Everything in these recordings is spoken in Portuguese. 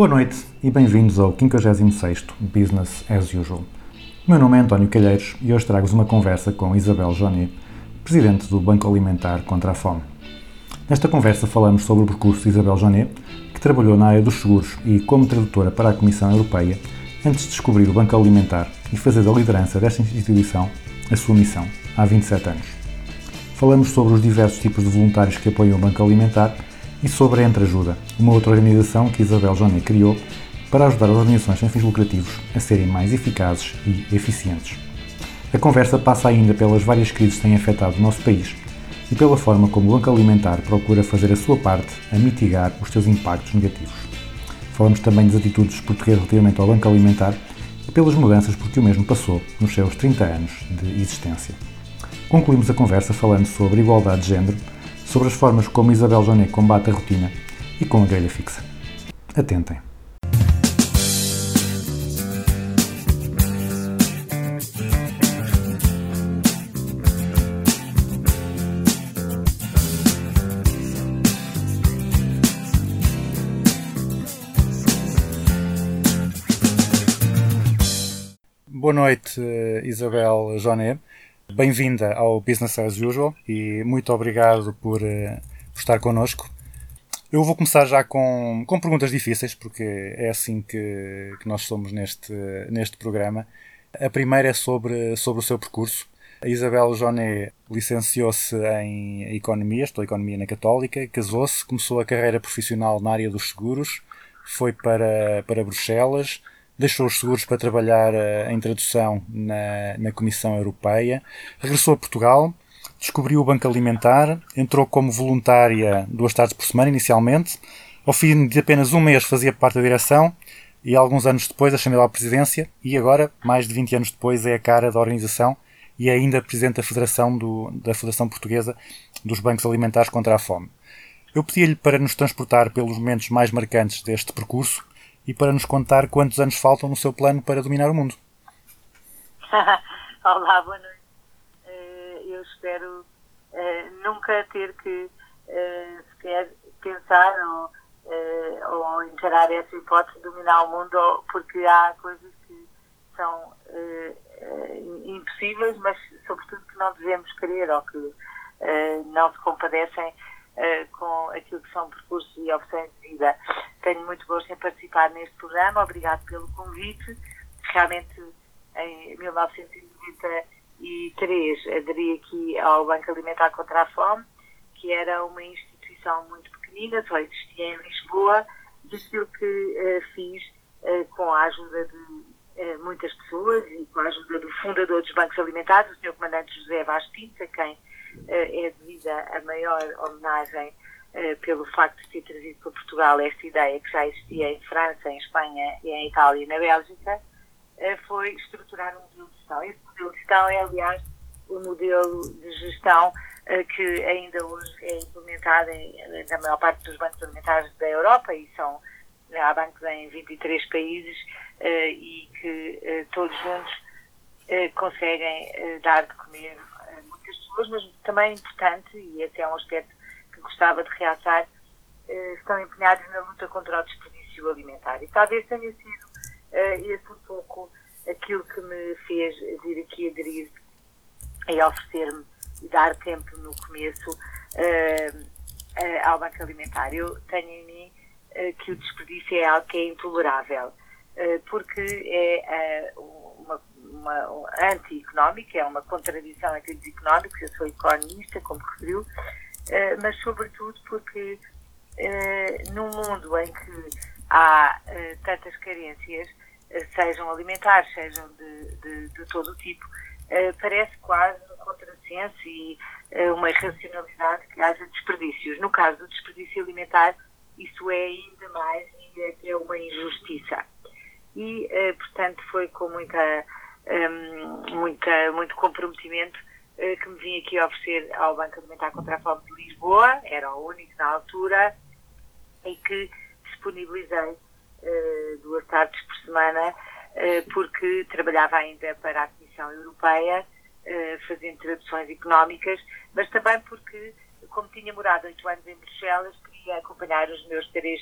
Boa noite e bem-vindos ao 56º Business as Usual. O meu nome é António Calheiros e hoje trago-vos uma conversa com Isabel Jonet, Presidente do Banco Alimentar contra a Fome. Nesta conversa falamos sobre o percurso de Isabel Jonet, que trabalhou na área dos seguros e como tradutora para a Comissão Europeia antes de descobrir o Banco Alimentar e fazer da liderança desta instituição a sua missão, há 27 anos. Falamos sobre os diversos tipos de voluntários que apoiam o Banco Alimentar e sobre a Entreajuda, uma outra organização que Isabel Jonet criou para ajudar as organizações sem fins lucrativos a serem mais eficazes e eficientes. A conversa passa ainda pelas várias crises que têm afetado o nosso país e pela forma como o Banco Alimentar procura fazer a sua parte a mitigar os seus impactos negativos. Falamos também das atitudes dos portugueses relativamente ao Banco Alimentar e pelas mudanças por que o mesmo passou nos seus 30 anos de existência. Concluímos a conversa falando sobre igualdade de género, sobre as formas como Isabel Jonet combate a rotina e com a grelha fixa. Atentem. Boa noite, eh, Isabel Jonet. Bem-vinda ao Business as Usual e muito obrigado por, eh, por estar connosco. Eu vou começar já com, com perguntas difíceis, porque é assim que, que nós somos neste, neste programa. A primeira é sobre, sobre o seu percurso. A Isabel Jonet licenciou-se em Economia, estou Economia na Católica, casou-se, começou a carreira profissional na área dos seguros, foi para, para Bruxelas, deixou os seguros para trabalhar eh, em tradução na, na Comissão Europeia, regressou a Portugal, descobriu o Banco Alimentar, entrou como voluntária duas tardes por semana inicialmente, ao fim de apenas um mês fazia parte da direção e alguns anos depois ascendeu à presidência e agora, mais de 20 anos depois, é a cara da organização e é ainda presidente da Federação, do, da Federação Portuguesa dos Bancos Alimentares contra a Fome. Eu pedi-lhe para nos transportar pelos momentos mais marcantes deste percurso e para nos contar quantos anos faltam no seu plano para dominar o mundo. Olá, boa noite. Eh, eu espero eh, nunca ter que eh, sequer pensar ou, ou encarar essa hipótese de dominar o mundo, porque há coisas que são impossíveis, mas sobretudo que não devemos querer ou que não se compadecem eh, com aquilo que são percursos e opções de vida. Tenho muito gosto em participar neste programa, obrigado pelo convite. Realmente, em 1993, aderi aqui ao Banco Alimentar contra a Fome, que era uma instituição muito pequenina, só existia em Lisboa, e aquilo que eh, fiz eh, com a ajuda de muitas pessoas e com a ajuda do fundador dos bancos alimentares, o Sr. Comandante José Vaz Pinto, a quem é devida a maior homenagem eh, pelo facto de ter trazido para Portugal esta ideia que já existia em França, em Espanha, e em Itália e na Bélgica, eh, foi estruturar um modelo de gestão. Esse modelo de gestão é, aliás, o modelo de gestão eh, que ainda hoje é implementado em, na maior parte dos bancos alimentares da Europa e são há bancos em 23 países eh, e que eh, todos juntos eh, conseguem eh, dar de comer pessoas, mas também importante, e esse é um aspecto que gostava de realçar, eh, estão empenhados na luta contra o desperdício alimentar. E talvez tenha sido eh, esse um pouco aquilo que me fez vir aqui aderir e oferecer-me e dar tempo no começo eh, ao Banco Alimentar. Eu tenho em mim que o desperdício é algo que é intolerável, porque é uma, um anti-económico, é uma contradição em termos económicos, eu sou economista, como referiu, eh, mas sobretudo porque eh, num mundo em que há eh, tantas carências, sejam alimentares, sejam de, de, de todo o tipo, parece quase contrassenso e uma irracionalidade que haja desperdícios. No caso do desperdício alimentar, isso é ainda mais e é até uma injustiça. E, portanto, foi com muita, hum, muita, muito comprometimento eh, que me vim aqui oferecer ao Banco Alimentar contra a Fome de Lisboa, era o único na altura, e que disponibilizei eh, duas tardes por semana, eh, porque trabalhava ainda para a Comissão Europeia, fazendo traduções económicas, mas também porque, como tinha morado oito anos em Bruxelas, queria acompanhar os meus três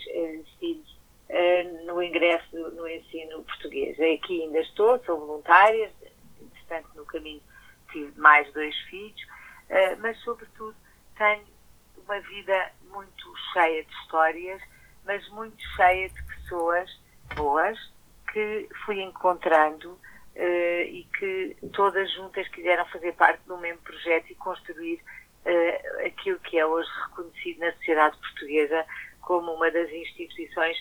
filhos eh, no ingresso no ensino português. Aqui ainda estou, sou voluntária, entretanto no caminho tive mais dois filhos, eh, mas sobretudo tenho uma vida muito cheia de histórias, mas muito cheia de pessoas boas que fui encontrando eh, e que todas juntas quiseram fazer parte do mesmo projeto e construir eh, aquilo que é hoje reconhecido na sociedade portuguesa como uma das instituições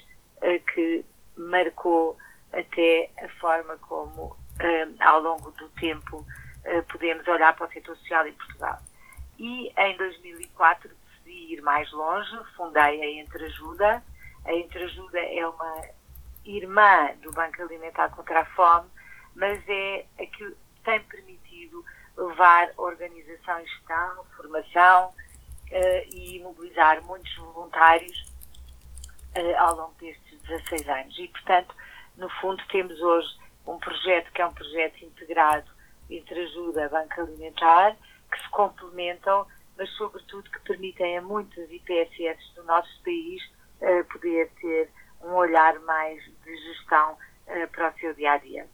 que marcou até a forma como, eh, ao longo do tempo, eh, podemos olhar para o setor social em Portugal. E em 2004 decidi ir mais longe, fundei a Entreajuda. A Entreajuda é uma irmã do Banco Alimentar contra a Fome, mas é aquilo que tem permitido levar organização e gestão, formação eh, e mobilizar muitos voluntários eh, ao longo destes 16 anos. E, portanto, no fundo, temos hoje um projeto que é um projeto integrado entre ajuda Banco Alimentar, que se complementam, mas, sobretudo, que permitem a muitas IPSS do nosso país eh, poder ter um olhar mais de gestão eh, para o seu dia a dia.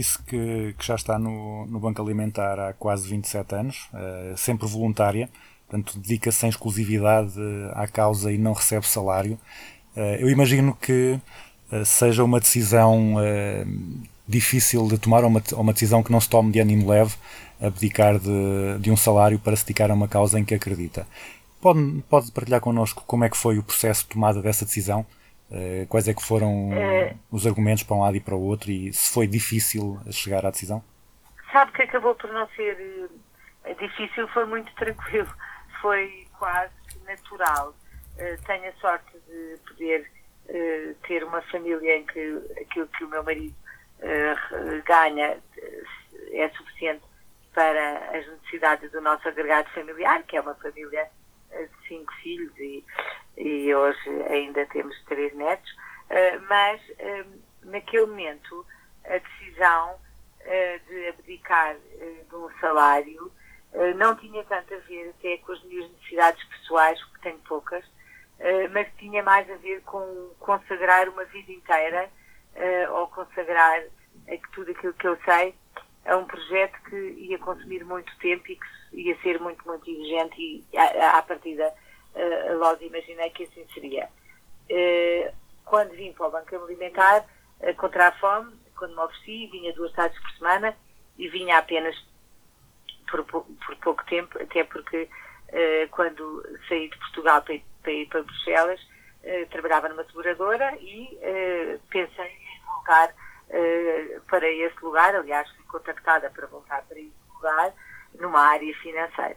Disse que, que já está no, no Banco Alimentar há quase 27 anos, eh, sempre voluntária, portanto dedica-se em exclusividade à causa e não recebe salário. Eh, eu imagino que eh, seja uma decisão eh, difícil de tomar, ou uma, uma decisão que não se tome de ânimo leve, abdicar de, de um salário para se dedicar a uma causa em que acredita. Pode, pode partilhar connosco como é que foi o processo de tomada dessa decisão? Eh, Quais é que foram Eh. os argumentos para um lado e para o outro e se foi difícil chegar à decisão? Sabe que acabou por não ser eh, difícil, foi muito tranquilo, foi quase natural. Tenho a sorte de poder ter uma família em que aquilo que o meu marido ganha é suficiente para as necessidades do nosso agregado familiar, que é uma família de cinco filhos e, e hoje ainda temos três netos, Eh, mas eh, naquele momento a decisão eh, de abdicar de um salário não tinha tanto a ver até com as minhas necessidades pessoais, que tenho poucas, mas tinha mais a ver com consagrar uma vida inteira ou consagrar tudo aquilo que eu sei a um projeto que ia consumir muito tempo e que ia ser muito, muito exigente e à partida eh, logo imaginei que assim seria. Eh, quando vim para o Banco Alimentar eh, contra a fome, quando me ofereci, vinha duas tardes por semana e vinha apenas por, por pouco tempo, até porque eh, quando saí de Portugal para, para ir para Bruxelas, trabalhava numa seguradora e pensei em voltar para esse lugar, aliás fui contactada para voltar para esse lugar, numa área financeira.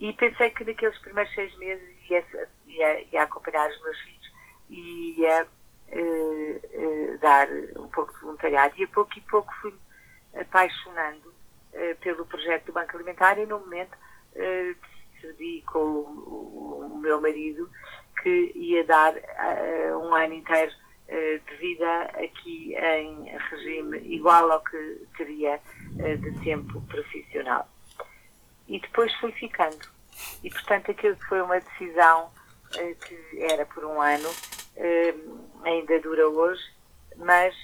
E pensei que naqueles primeiros seis meses ia, ia, ia acompanhar os meus filhos e ia eh, eh, dar um pouco de voluntariado. E a pouco e pouco fui apaixonando eh, pelo projeto do Banco Alimentar e no momento decidi com o, o meu marido que ia dar um ano inteiro de vida aqui em regime igual ao que teria de tempo profissional e depois fui ficando. E, portanto, aquilo que foi uma decisão eh, que era por um ano, eh, ainda dura hoje, mas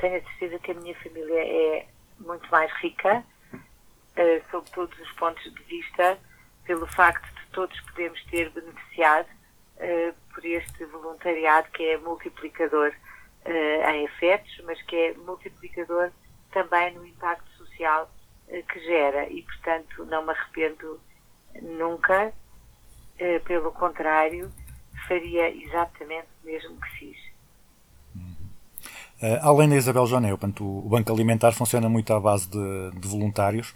tenho a certeza que a minha família é muito mais rica, eh, sob todos os pontos de vista, pelo facto de todos podermos ter beneficiado eh, por este voluntariado que é multiplicador em efetos, mas que é multiplicador também no impacto social que gera e, portanto, não me arrependo nunca, eh, pelo contrário, faria exatamente o mesmo que fiz. Uh, além da Isabel portanto, o Banco Alimentar funciona muito à base de, de voluntários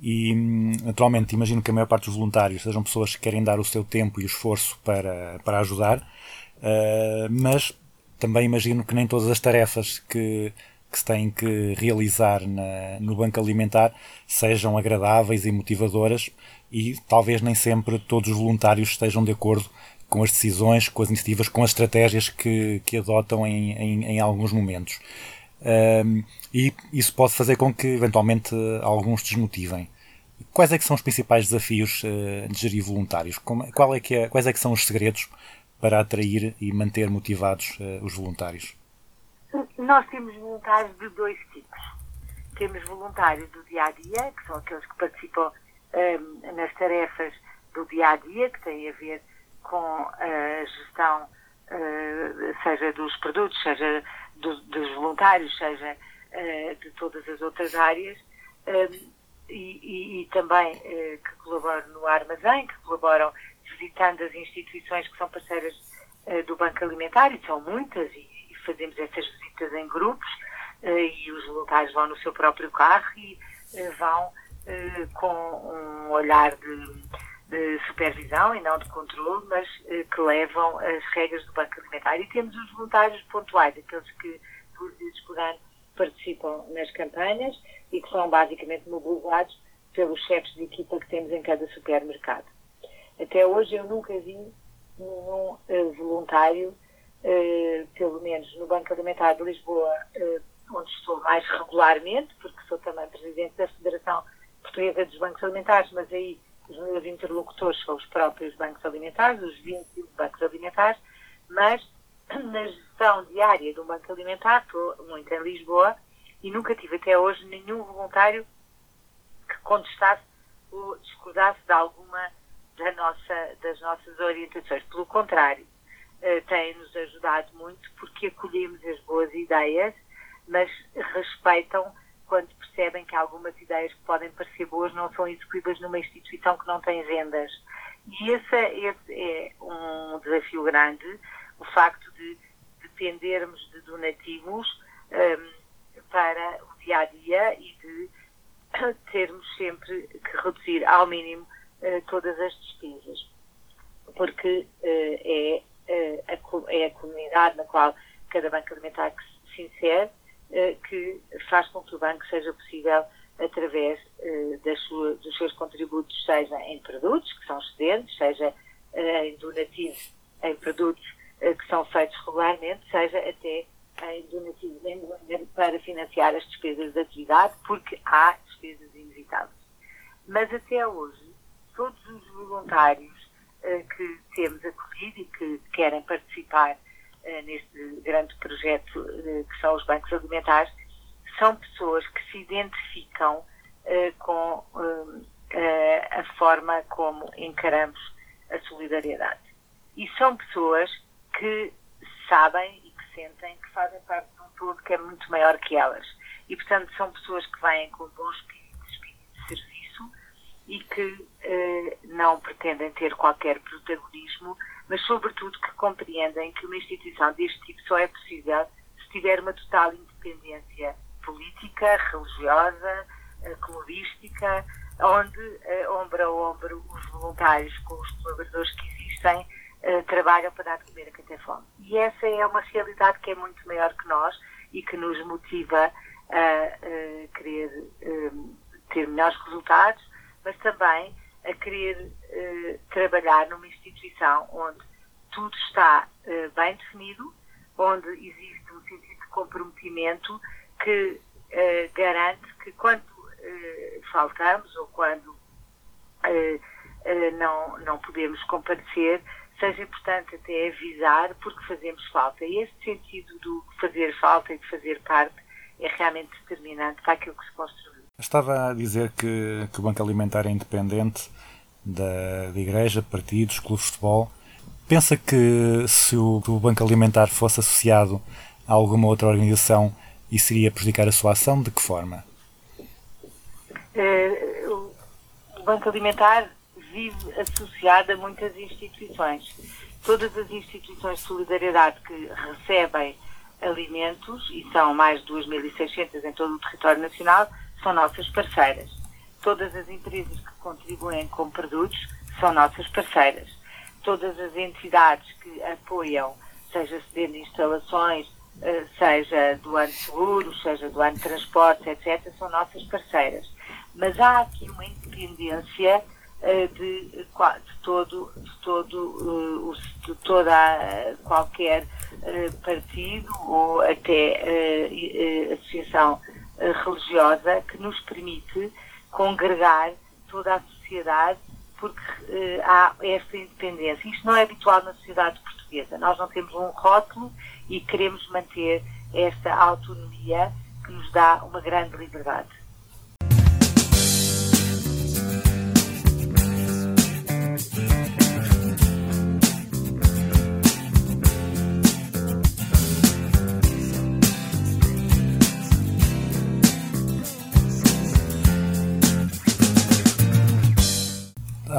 e, hum, naturalmente, imagino que a maior parte dos voluntários sejam pessoas que querem dar o seu tempo e o esforço para, para ajudar, uh, mas também imagino que nem todas as tarefas que, que se têm que realizar na, no Banco Alimentar sejam agradáveis e motivadoras e talvez nem sempre todos os voluntários estejam de acordo com as decisões, com as iniciativas, com as estratégias que, que adotam em, em, em alguns momentos. Um, e isso pode fazer com que, eventualmente, alguns desmotivem. Quais é que são os principais desafios uh, de gerir voluntários? Como, qual é que é, quais é que são os segredos para atrair e manter motivados uh, os voluntários? Nós temos voluntários de dois tipos. Temos voluntários do dia a dia, que são aqueles que participam um, nas tarefas do dia a dia, que têm a ver com a gestão, uh, seja dos produtos, seja do, dos voluntários, seja uh, de todas as outras áreas, um, e, e, e, também uh, que colaboram no armazém, que colaboram visitando as instituições que são parceiras do Banco Alimentar, e são muitas, e fazemos essas visitas em grupos, e os voluntários vão no seu próprio carro e vão com um olhar de de supervisão e não de controle, mas eh, que levam as regras do Banco Alimentar. E temos os voluntários pontuais, aqueles que por vezes por ano participam nas campanhas e que são basicamente mobilizados pelos chefes de equipa que temos em cada supermercado. Até hoje eu nunca vi nenhum voluntário, uh, pelo menos no Banco Alimentar de Lisboa, uh, onde estou mais regularmente, porque sou também presidente da Federação Portuguesa dos Bancos Alimentares, mas aí os meus interlocutores são os próprios bancos alimentares, os 21 bancos alimentares, mas na gestão diária do banco alimentar, estou muito em Lisboa, e nunca tive até hoje nenhum voluntário que contestasse ou discordasse de alguma da nossa, das nossas orientações. Pelo contrário, uh, tem-nos ajudado muito porque acolhemos as boas ideias, mas respeitam quando percebem que algumas ideias que podem parecer boas não são execuíveis numa instituição que não tem vendas. E esse, esse é um desafio grande, o facto de dependermos de donativos um, para o dia a dia e de termos sempre que reduzir ao mínimo uh, todas as despesas. Porque uh, é, a, é a comunidade na qual cada banco alimentar se insere eh, que faz com que o banco seja possível através eh, sua, dos seus contributos, seja em produtos, que são excedentes, seja eh, em donativos em produtos que são feitos regularmente, seja até em donativos em, para financiar as despesas de atividade, porque há despesas inevitáveis. Mas até hoje, todos os voluntários que temos acolhido e que querem participar eh, neste grande projeto eh, que são os bancos alimentares, são pessoas que se identificam eh, com a forma como encaramos a solidariedade. E são pessoas que sabem e que sentem que fazem parte de um todo que é muito maior que elas. E, portanto, são pessoas que vêm com bom espírito, espírito de serviço e que eh, não pretendem ter qualquer protagonismo, mas sobretudo que compreendem que uma instituição deste tipo só é possível se tiver uma total independência política, religiosa, eh, clubística, onde, eh, ombro a ombro, os voluntários com os colaboradores que existem eh, trabalham para dar de comer a quem tem fome. E essa é uma realidade que é muito maior que nós e que nos motiva a, querer ter melhores resultados, mas também a querer eh, trabalhar numa instituição onde tudo está eh, bem definido, onde existe um sentido de comprometimento que eh, garante que quando faltamos ou quando não, não podemos comparecer, seja importante até avisar porque fazemos falta. E este sentido do fazer falta e de fazer parte é realmente determinante para aquilo que se construiu. Estava a dizer que, que o Banco Alimentar é independente da, da igreja, partidos, clubes de futebol. Pensa que se o, o Banco Alimentar fosse associado a alguma outra organização isso iria prejudicar a sua ação? De que forma? O o Banco Alimentar vive associado a muitas instituições. Todas as instituições de solidariedade que recebem alimentos, e são mais de 2.600 em todo o território nacional, são nossas parceiras. Todas as empresas que contribuem com produtos são nossas parceiras. Todas as entidades que apoiam, seja cedendo instalações, eh, seja doando seguros, seja doando transportes, etc., são nossas parceiras. Mas há aqui uma independência eh, de, qua- de todo, de todo, eh, de toda qualquer eh, partido ou até eh, eh, associação eh, religiosa que nos permite congregar toda a sociedade porque eh, há esta independência. Isto não é habitual na sociedade portuguesa. Nós não temos um rótulo e queremos manter esta autonomia que nos dá uma grande liberdade.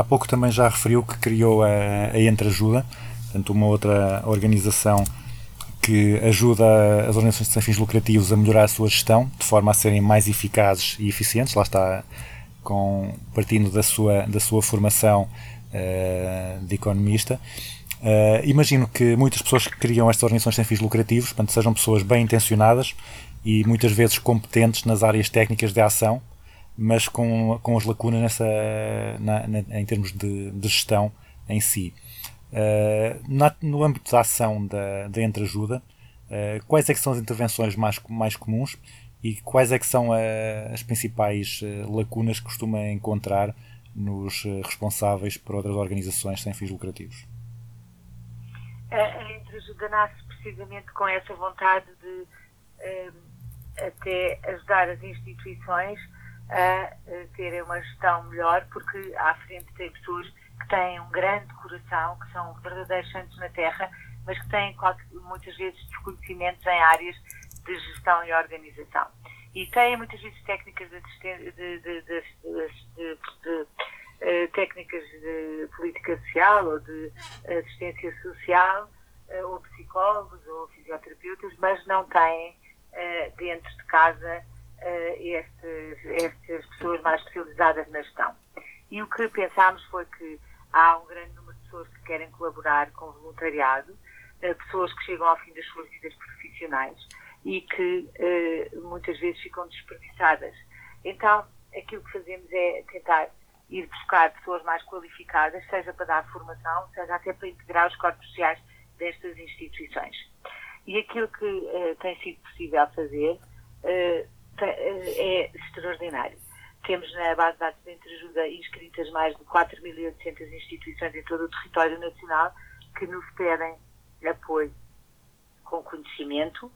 Há pouco também já referiu que criou a, a Entreajuda, portanto, uma outra organização que ajuda as organizações sem fins lucrativos a melhorar a sua gestão, de forma a serem mais eficazes e eficientes. Lá está, com, partindo da sua, da sua formação eh, de economista. Eh, imagino que muitas pessoas que criam estas organizações sem fins lucrativos, portanto, sejam pessoas bem intencionadas e muitas vezes competentes nas áreas técnicas de ação, mas com, com as lacunas nessa, na- na- em termos de, de gestão em si. Uh, na- no âmbito da ação da, da entreajuda, uh, quais é são as intervenções mais, mais comuns e quais é são uh, as principais lacunas que costuma encontrar nos responsáveis por outras organizações sem fins lucrativos? A, entreajuda nasce precisamente com essa vontade de eh, até ajudar as instituições a, terem uma gestão melhor, porque à frente tem pessoas que têm um grande coração, que são verdadeiros santos na terra, mas que têm muitas vezes desconhecimentos em áreas de gestão e organização. E têm muitas vezes técnicas de, de- de- de- eh, técnicas de política social ou de assistência social, eh, ou psicólogos ou fisioterapeutas, mas não têm eh, dentro de casa estes- estas pessoas mais especializadas na gestão. E o que pensámos foi que há um grande número de pessoas que querem colaborar com voluntariado, eh, pessoas que chegam ao fim das suas vidas profissionais e que eh, muitas vezes ficam desperdiçadas. Então, aquilo que fazemos é tentar ir buscar pessoas mais qualificadas, seja para dar formação, seja até para integrar os corpos sociais destas instituições. E aquilo que eh, tem sido possível fazer eh, eh, é extraordinário. Temos na base de dados de entreajuda inscritas mais de 4.800 instituições em todo o território nacional que nos pedem apoio com conhecimento,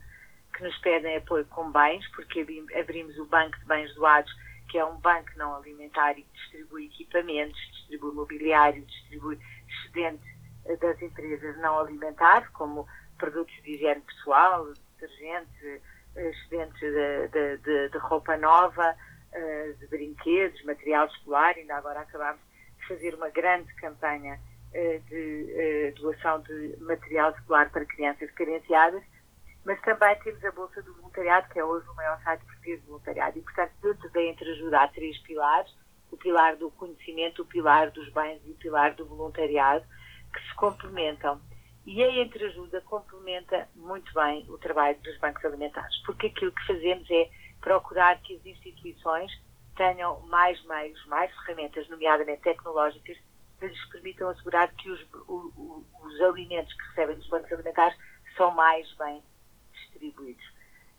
que nos pedem apoio com bens, porque abri- abrimos o Banco de Bens Doados, que é um banco não alimentar e distribui equipamentos, distribui mobiliário, distribui excedente eh, das empresas não alimentares, como produtos de higiene pessoal, detergente, eh, excedente de, de- de- de roupa nova, eh, de brinquedos, material escolar. Ainda agora acabámos de fazer uma grande campanha eh, de doação de material escolar para crianças carenciadas mas também temos a Bolsa do Voluntariado, que é hoje o maior site português de voluntariado. E, portanto, dentro da entreajuda há três pilares, o pilar do conhecimento, o pilar dos bens e o pilar do voluntariado, que se complementam. E a entreajuda complementa muito bem o trabalho dos bancos alimentares, porque aquilo que fazemos é procurar que as instituições tenham mais meios, mais ferramentas, nomeadamente tecnológicas, que lhes permitam assegurar que os, o- os alimentos que recebem dos bancos alimentares são mais bem distribuídos.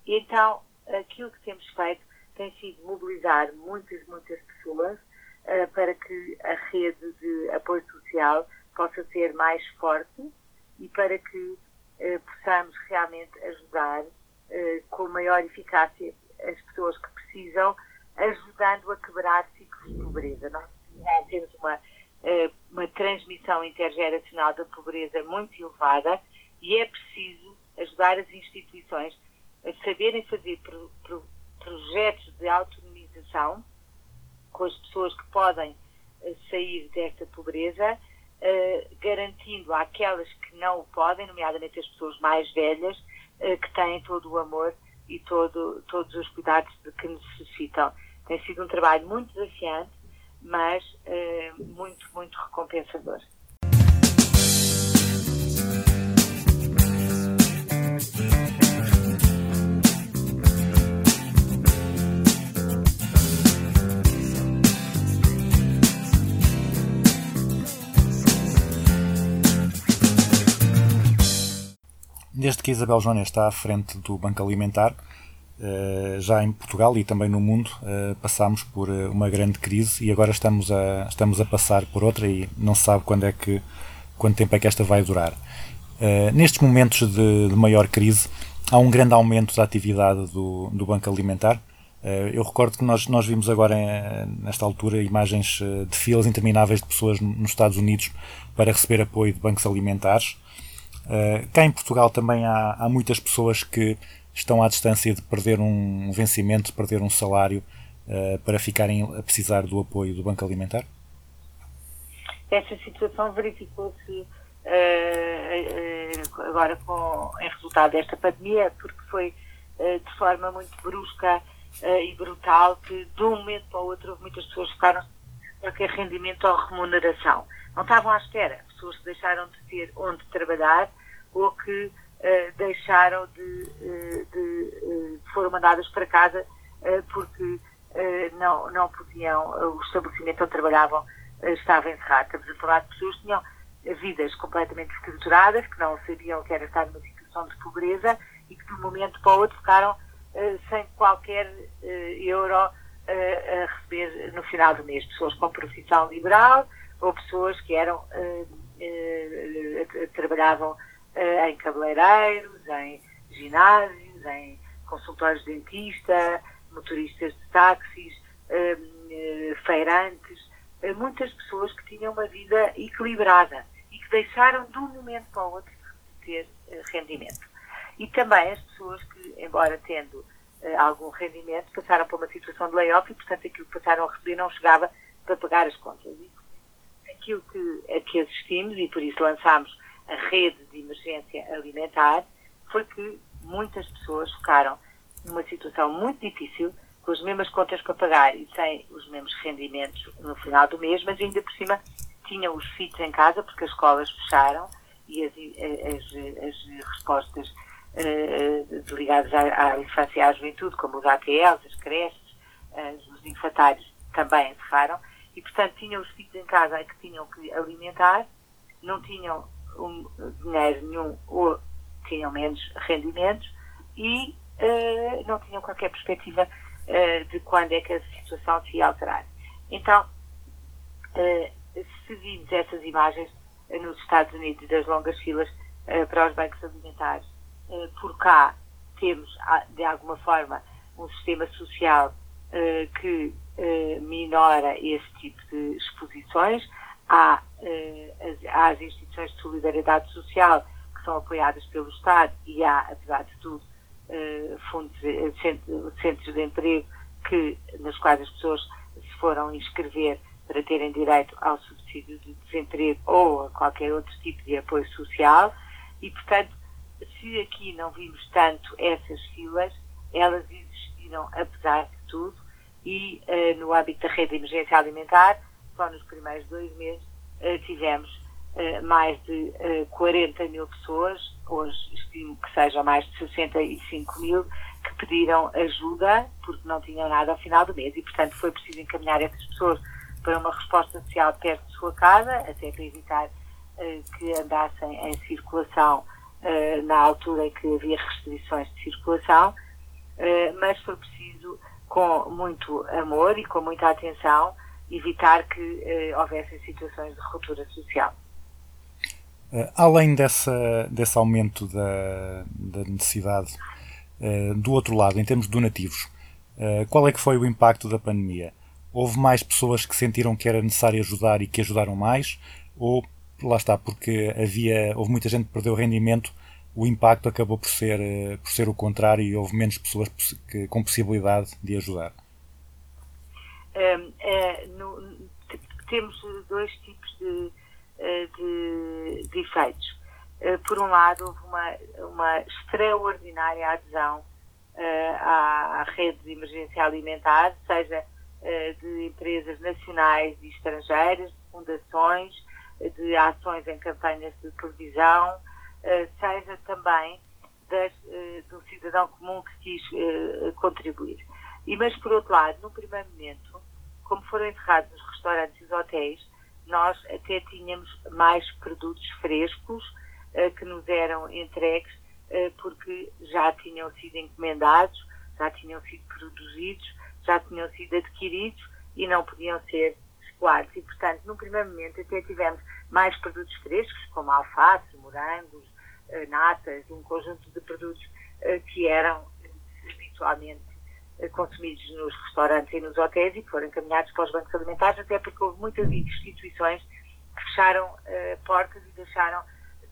E então, aquilo que temos feito tem sido mobilizar muitas, muitas pessoas eh, para que a rede de apoio social possa ser mais forte e para que eh, possamos realmente ajudar eh, com maior eficácia as pessoas que precisam, ajudando a quebrar ciclos de pobreza. Nós já temos uma, eh, uma transmissão intergeracional da pobreza muito elevada e é preciso ajudar as instituições a saberem fazer pro- pro- projetos de autonomização com as pessoas que podem eh, sair desta pobreza, eh, garantindo àquelas que não o podem, nomeadamente as pessoas mais velhas, eh, que têm todo o amor e todo, todos os cuidados de que necessitam. Tem sido um trabalho muito desafiante, mas eh, muito, muito recompensador. Desde que Isabel Joana está à frente do Banco Alimentar, eh, já em Portugal e também no mundo, eh, passámos por eh, uma grande crise e agora estamos a, estamos a passar por outra e não se sabe quando é que, quanto tempo é que esta vai durar. Nestes momentos de, de maior crise, há um grande aumento da atividade do, do Banco Alimentar. Eu recordo que nós, nós vimos agora, nesta altura, imagens de filas intermináveis de pessoas nos Estados Unidos para receber apoio de bancos alimentares. Uh, cá em Portugal também há, há muitas pessoas que estão à distância de perder um vencimento, de perder um salário uh, para ficarem a precisar do apoio do Banco Alimentar? Essa situação verificou-se eh, eh, agora com, em resultado desta pandemia, porque foi eh, de forma muito brusca eh, e brutal que de um momento para o outro muitas pessoas ficaram sem qualquer rendimento ou remuneração. Não estavam à espera, pessoas que deixaram de ter onde trabalhar ou que eh, deixaram de, eh, de eh, foram mandadas para casa porque não, não podiam, o estabelecimento onde trabalhavam estava encerrado. Estamos a falar de pessoas que tinham vidas completamente desestruturadas, que não sabiam que era estar numa situação de pobreza e que de um momento para o outro ficaram eh, sem qualquer eh, euro eh, a receber no final do mês. Pessoas com profissão liberal ou pessoas que eram trabalhavam eh, em cabeleireiros, em ginásios, em consultórios de dentista, motoristas de táxis, eh, eh, feirantes, eh, muitas pessoas que tinham uma vida equilibrada e que deixaram de um momento para o outro ter eh, rendimento. E também as pessoas que, embora tendo eh, algum rendimento, passaram por uma situação de layoff e, portanto, aquilo que passaram a receber não chegava para pagar as contas. E aquilo que, a que assistimos, e por isso lançámos a rede de emergência alimentar, foi que muitas pessoas ficaram numa situação muito difícil, com as mesmas contas para pagar e sem os mesmos rendimentos no final do mês, mas ainda por cima tinham os filhos em casa, porque as escolas fecharam e as, as, as respostas eh, ligadas à, à infância e à juventude, como os ATLs, as creches, as- os infantários, também encerraram. E, portanto, tinham os filhos em casa que tinham que alimentar, não tinham um, dinheiro nenhum ou tinham menos rendimentos e eh, não tinham qualquer perspectiva eh, de quando é que a situação se ia alterar. Então, eh, se vimos essas imagens nos Estados Unidos das longas filas para os bancos alimentares, por cá temos, ah, de alguma forma, um sistema social que eh, minora esse tipo de exposições. Há, eh, as, há as instituições de solidariedade social que são apoiadas pelo Estado e há, apesar de tudo, eh, fundos, centros, de emprego que, nos quais as pessoas se foram inscrever para terem direito ao subsídio de desemprego ou a qualquer outro tipo de apoio social e, portanto, se aqui não vimos tanto essas filas, elas existiram apesar de tudo e eh, no âmbito da rede de emergência alimentar, só nos primeiros dois meses eh, tivemos eh, mais de eh, 40 mil pessoas, hoje estimo que sejam mais de 65 mil, que pediram ajuda porque não tinham nada ao final do mês e, portanto, foi preciso encaminhar essas pessoas para uma resposta social perto de sua casa, até para evitar que andassem em circulação na altura em que havia restrições de circulação, mas foi preciso, com muito amor e com muita atenção, evitar que eh, houvessem situações de ruptura social. Eh, além dessa, desse aumento da, da necessidade, eh, do outro lado, em termos donativos, qual é que foi o impacto da pandemia? Houve mais pessoas que sentiram que era necessário ajudar e que ajudaram mais? Ou, lá está, porque havia, houve muita gente que perdeu rendimento, o impacto acabou por ser, eh, por ser o contrário e houve menos pessoas que, com possibilidade de ajudar? Um, é, no, temos dois tipos de, eh, de, de efeitos. Eh, Por um lado, houve uma, uma extraordinária adesão à, à rede de emergência alimentar, seja de empresas nacionais e estrangeiras, de fundações, de ações em campanhas de televisão, seja também das, eh, do cidadão comum que quis eh, contribuir. E, mas, por outro lado, no primeiro momento, como foram encerrados os restaurantes e os hotéis, nós até tínhamos mais produtos frescos eh, que nos eram entregues eh, porque já tinham sido encomendados, já tinham sido produzidos, já tinham sido adquiridos e não podiam ser escoados. E, portanto, no primeiro momento até tivemos mais produtos frescos, como alface, morangos, eh, natas, um conjunto de produtos eh, que eram eh, habitualmente eh, consumidos nos restaurantes e nos hotéis e que foram encaminhados para os bancos alimentares, até porque houve muitas instituições que fecharam eh, portas e deixaram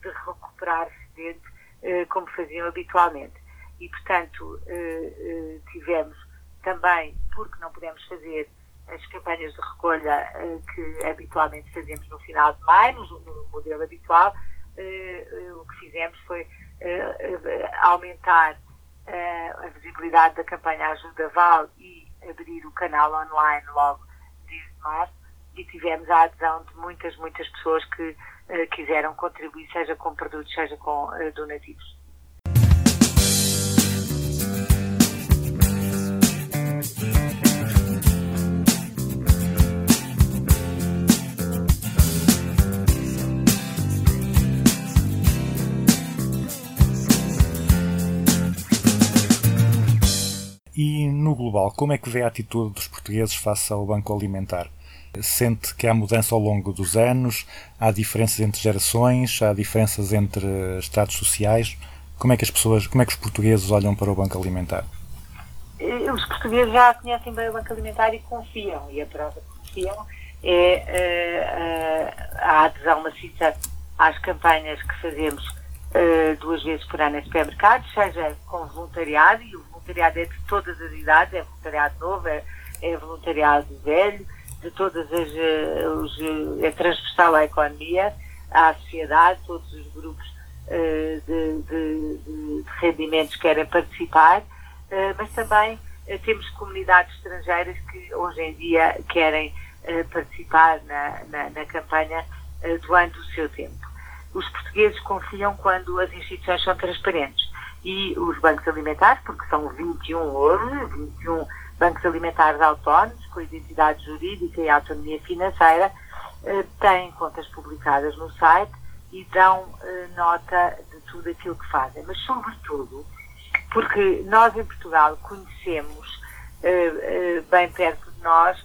de recuperar excedente eh, como faziam habitualmente. E, portanto, eh, eh, tivemos também, porque não pudemos fazer as campanhas de recolha eh, que habitualmente fazemos no final de maio, no, modelo habitual, eh, eh, o que fizemos foi eh, eh, aumentar eh, a visibilidade da campanha Ajuda Val e abrir o canal online logo desde março e tivemos a adesão de muitas, muitas pessoas que eh, quiseram contribuir, seja com produtos, seja com eh, donativos. E no global, como é que vê a atitude dos portugueses face ao Banco Alimentar? Sente que há mudança ao longo dos anos, há diferenças entre gerações, há diferenças entre estratos sociais. Como é que as pessoas, como é que os portugueses olham para o Banco Alimentar? Os portugueses já conhecem bem o Banco Alimentar e confiam, e a prova que confiam é eh, eh, a adesão maciça às campanhas que fazemos eh, duas vezes por ano em supermercados, seja com voluntariado, e o voluntariado é de todas as idades, é voluntariado novo, é, é voluntariado velho, de todas as, eh, os, eh, é transversal à economia, à sociedade, todos os grupos eh, de, de, de, rendimentos querem participar, mas também temos comunidades estrangeiras que hoje em dia querem participar na, na, na campanha doando o seu tempo. Os portugueses confiam quando as instituições são transparentes e os bancos alimentares, porque são 21 hoje, 21 bancos alimentares autónomos, com identidade jurídica e autonomia financeira, eh, têm contas publicadas no site e dão eh, nota de tudo aquilo que fazem. Mas, sobretudo, porque nós em Portugal conhecemos eh, bem perto de nós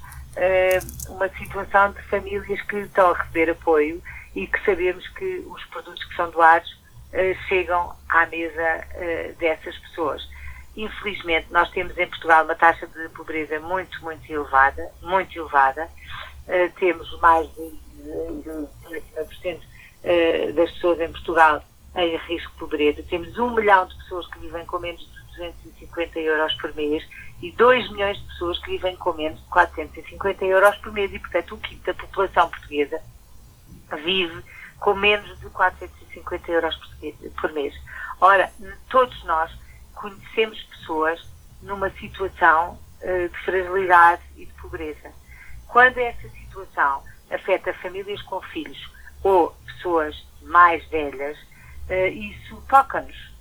uma situação de famílias que estão a receber apoio e que sabemos que os produtos que são doados eh, chegam à mesa eh, dessas pessoas. Infelizmente, nós temos em Portugal uma taxa de pobreza muito, muito elevada, muito elevada. Eh, temos mais de, de, de 30% eh, das pessoas em Portugal em risco de pobreza. Temos um milhão de pessoas que vivem com menos de 250 euros por mês e 2 milhões de pessoas que vivem com menos de 450 euros por mês e, portanto, um quinto da população portuguesa vive com menos de 450 euros por- mês. Ora, todos nós conhecemos pessoas numa situação eh, de fragilidade e de pobreza. Quando essa situação afeta famílias com filhos ou pessoas mais velhas, eh, isso toca-nos,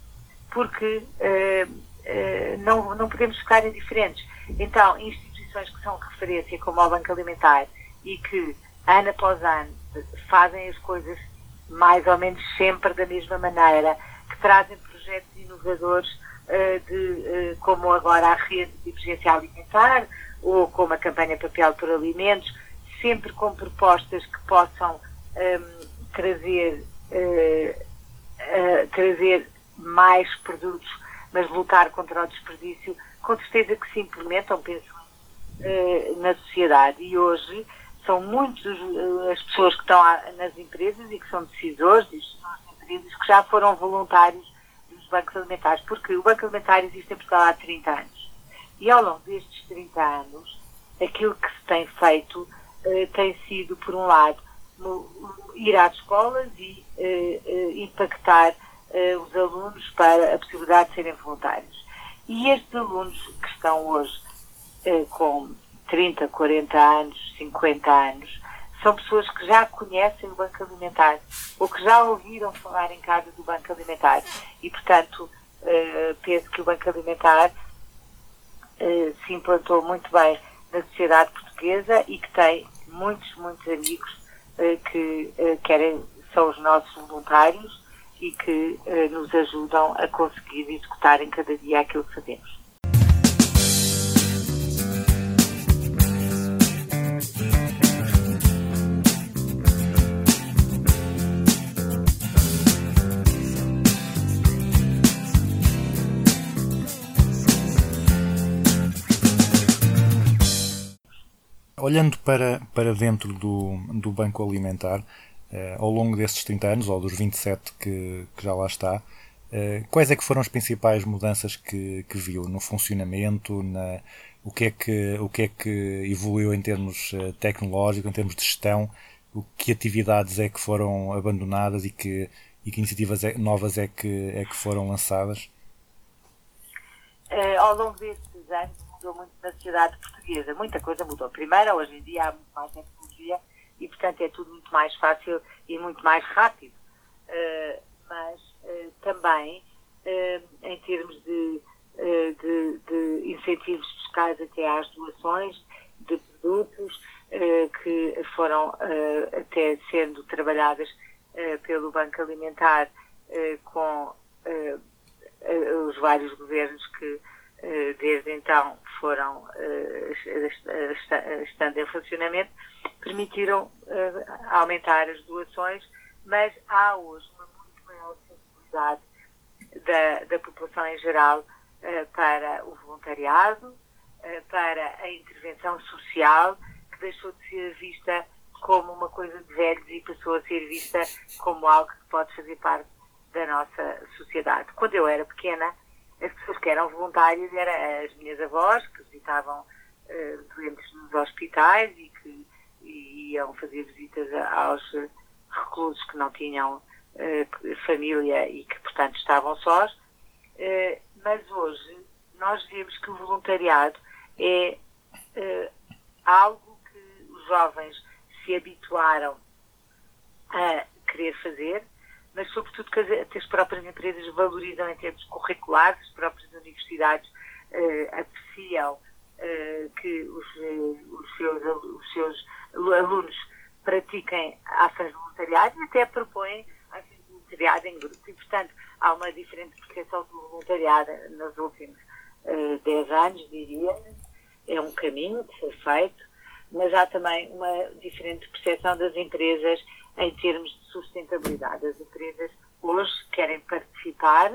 porque eh, não, não podemos ficar indiferentes. Então, instituições que são referência, como o Banco Alimentar, e que, ano após ano, fazem as coisas mais ou menos sempre da mesma maneira, que trazem projetos inovadores eh, de, eh, como agora a rede de emergência alimentar ou como a campanha Papel por Alimentos, sempre com propostas que possam ehm, trazer, eh, trazer mais produtos, mas lutar contra o desperdício, com certeza que se implementam, penso, na sociedade. E hoje são muitas as pessoas que estão nas empresas e que são decisores e empresas que já foram voluntários bancos alimentares, porque o Banco Alimentar existe em Portugal há 30 anos. E ao longo destes 30 anos, aquilo que se tem feito eh, tem sido, por um lado, ir às escolas e eh, eh, impactar eh, os alunos para a possibilidade de serem voluntários. E estes alunos que estão hoje eh, com 30, 40 anos, 50 anos, são pessoas que já conhecem o Banco Alimentar ou que já ouviram falar em casa do Banco Alimentar. E, portanto, eh, penso que o Banco Alimentar eh, se implantou muito bem na sociedade portuguesa e que tem muitos, muitos amigos eh, que querem, são os nossos voluntários e que nos ajudam a conseguir executar em cada dia aquilo que fazemos. Olhando para, para dentro do, do Banco Alimentar, eh, ao longo destes 30 anos, ou dos 27 que, que já lá está, eh, quais é que foram as principais mudanças que, que viu no funcionamento, na, o, que é que, o que é que evoluiu em termos eh, tecnológicos, em termos de gestão, o que atividades é que foram abandonadas e que, e que iniciativas é- novas é que, é que foram lançadas? Eh, ao longo destes anos mudou muito na sociedade portuguesa. Muita coisa mudou. Primeiro, hoje em dia há muito mais tecnologia e, portanto, é tudo muito mais fácil e muito mais rápido. Eh, mas eh, também, eh, em termos de, de, de incentivos fiscais até às doações de produtos que foram até sendo trabalhadas pelo Banco Alimentar com os vários governos que desde então foram eh, est- est- estando em funcionamento, permitiram eh, aumentar as doações, mas há hoje uma muito maior sensibilidade da, da população em geral eh, para o voluntariado, para a intervenção social, que deixou de ser vista como uma coisa de velhos e passou a ser vista como algo que pode fazer parte da nossa sociedade. Quando eu era pequena, as pessoas que eram voluntárias eram as minhas avós, que visitavam eh, doentes nos hospitais e que e iam fazer visitas aos reclusos que não tinham eh, família e que, portanto, estavam sós. Eh, mas hoje nós vemos que o voluntariado é algo que os jovens se habituaram a querer fazer, mas sobretudo que as, as próprias empresas valorizam em termos curriculares, as próprias universidades eh, apreciam eh, que os, eh, os seus, os seus alunos pratiquem ações de voluntariado e até propõem ações de voluntariado em grupo. E, portanto, há uma diferente percepção do voluntariado nos últimos eh, 10 anos, diria. É um caminho que foi feito, mas há também uma diferente percepção das empresas em termos de sustentabilidade. As empresas hoje querem participar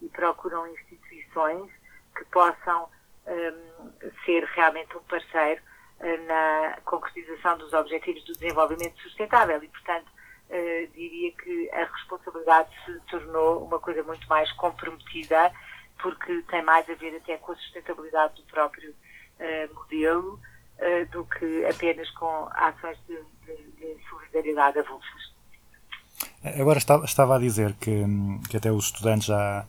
e procuram instituições que possam hum, ser realmente um parceiro eh, na concretização dos objetivos do desenvolvimento sustentável e, portanto, eh, diria que a responsabilidade se tornou uma coisa muito mais comprometida porque tem mais a ver até com a sustentabilidade do próprio eh, modelo do que apenas com ações de, de- de solidariedade avulsas. Agora estava, estava a dizer que, que até os estudantes já,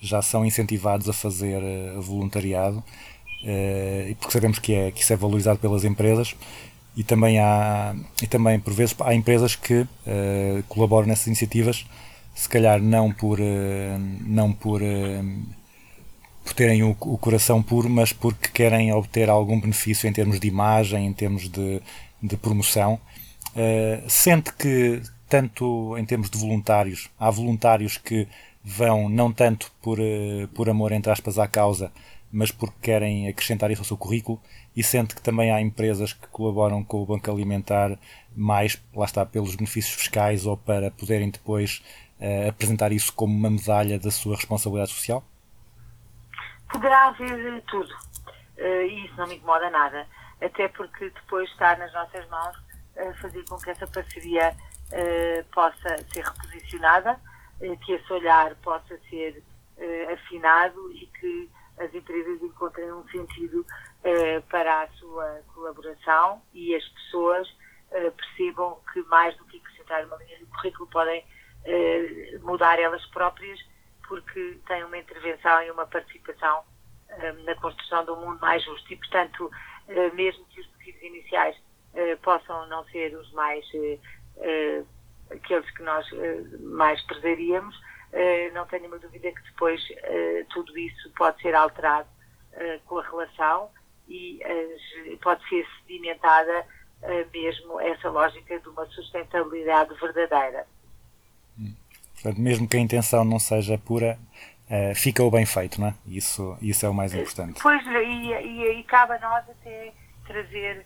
já são incentivados a fazer eh, voluntariado, eh, porque sabemos que, é, que isso é valorizado pelas empresas, e também há, e também por vezes há empresas que eh, colaboram nessas iniciativas, se calhar não por, eh, não por, eh, por terem o, o coração puro, mas porque querem obter algum benefício em termos de imagem, em termos de, de promoção. Eh, sente que, tanto em termos de voluntários, há voluntários que vão não tanto por, eh, por amor, entre aspas, à causa, mas porque querem acrescentar isso ao seu currículo, e sente que também há empresas que colaboram com o Banco Alimentar mais, lá está, pelos benefícios fiscais ou para poderem depois eh, apresentar isso como uma medalha da sua responsabilidade social? Poderá haver tudo. Eh, e isso não me incomoda nada. Até porque depois está nas nossas mãos fazer com que essa parceria eh, possa ser reposicionada, eh, que esse olhar possa ser eh, afinado e que as empresas encontrem um sentido para a sua colaboração e as pessoas percebam que mais do que acrescentar uma linha de currículo podem mudar elas próprias porque têm uma intervenção e uma participação na construção de um mundo mais justo. E, portanto, mesmo que os motivos iniciais eh, possam não ser os mais eh, aqueles que nós mais prezaríamos, não tenho uma dúvida que depois tudo isso pode ser alterado com a relação e pode ser sedimentada mesmo essa lógica de uma sustentabilidade verdadeira. Portanto, mesmo que a intenção não seja pura, eh, fica o bem feito, não é? Isso, isso é o mais importante. Pois, e, e, e cabe a nós até trazer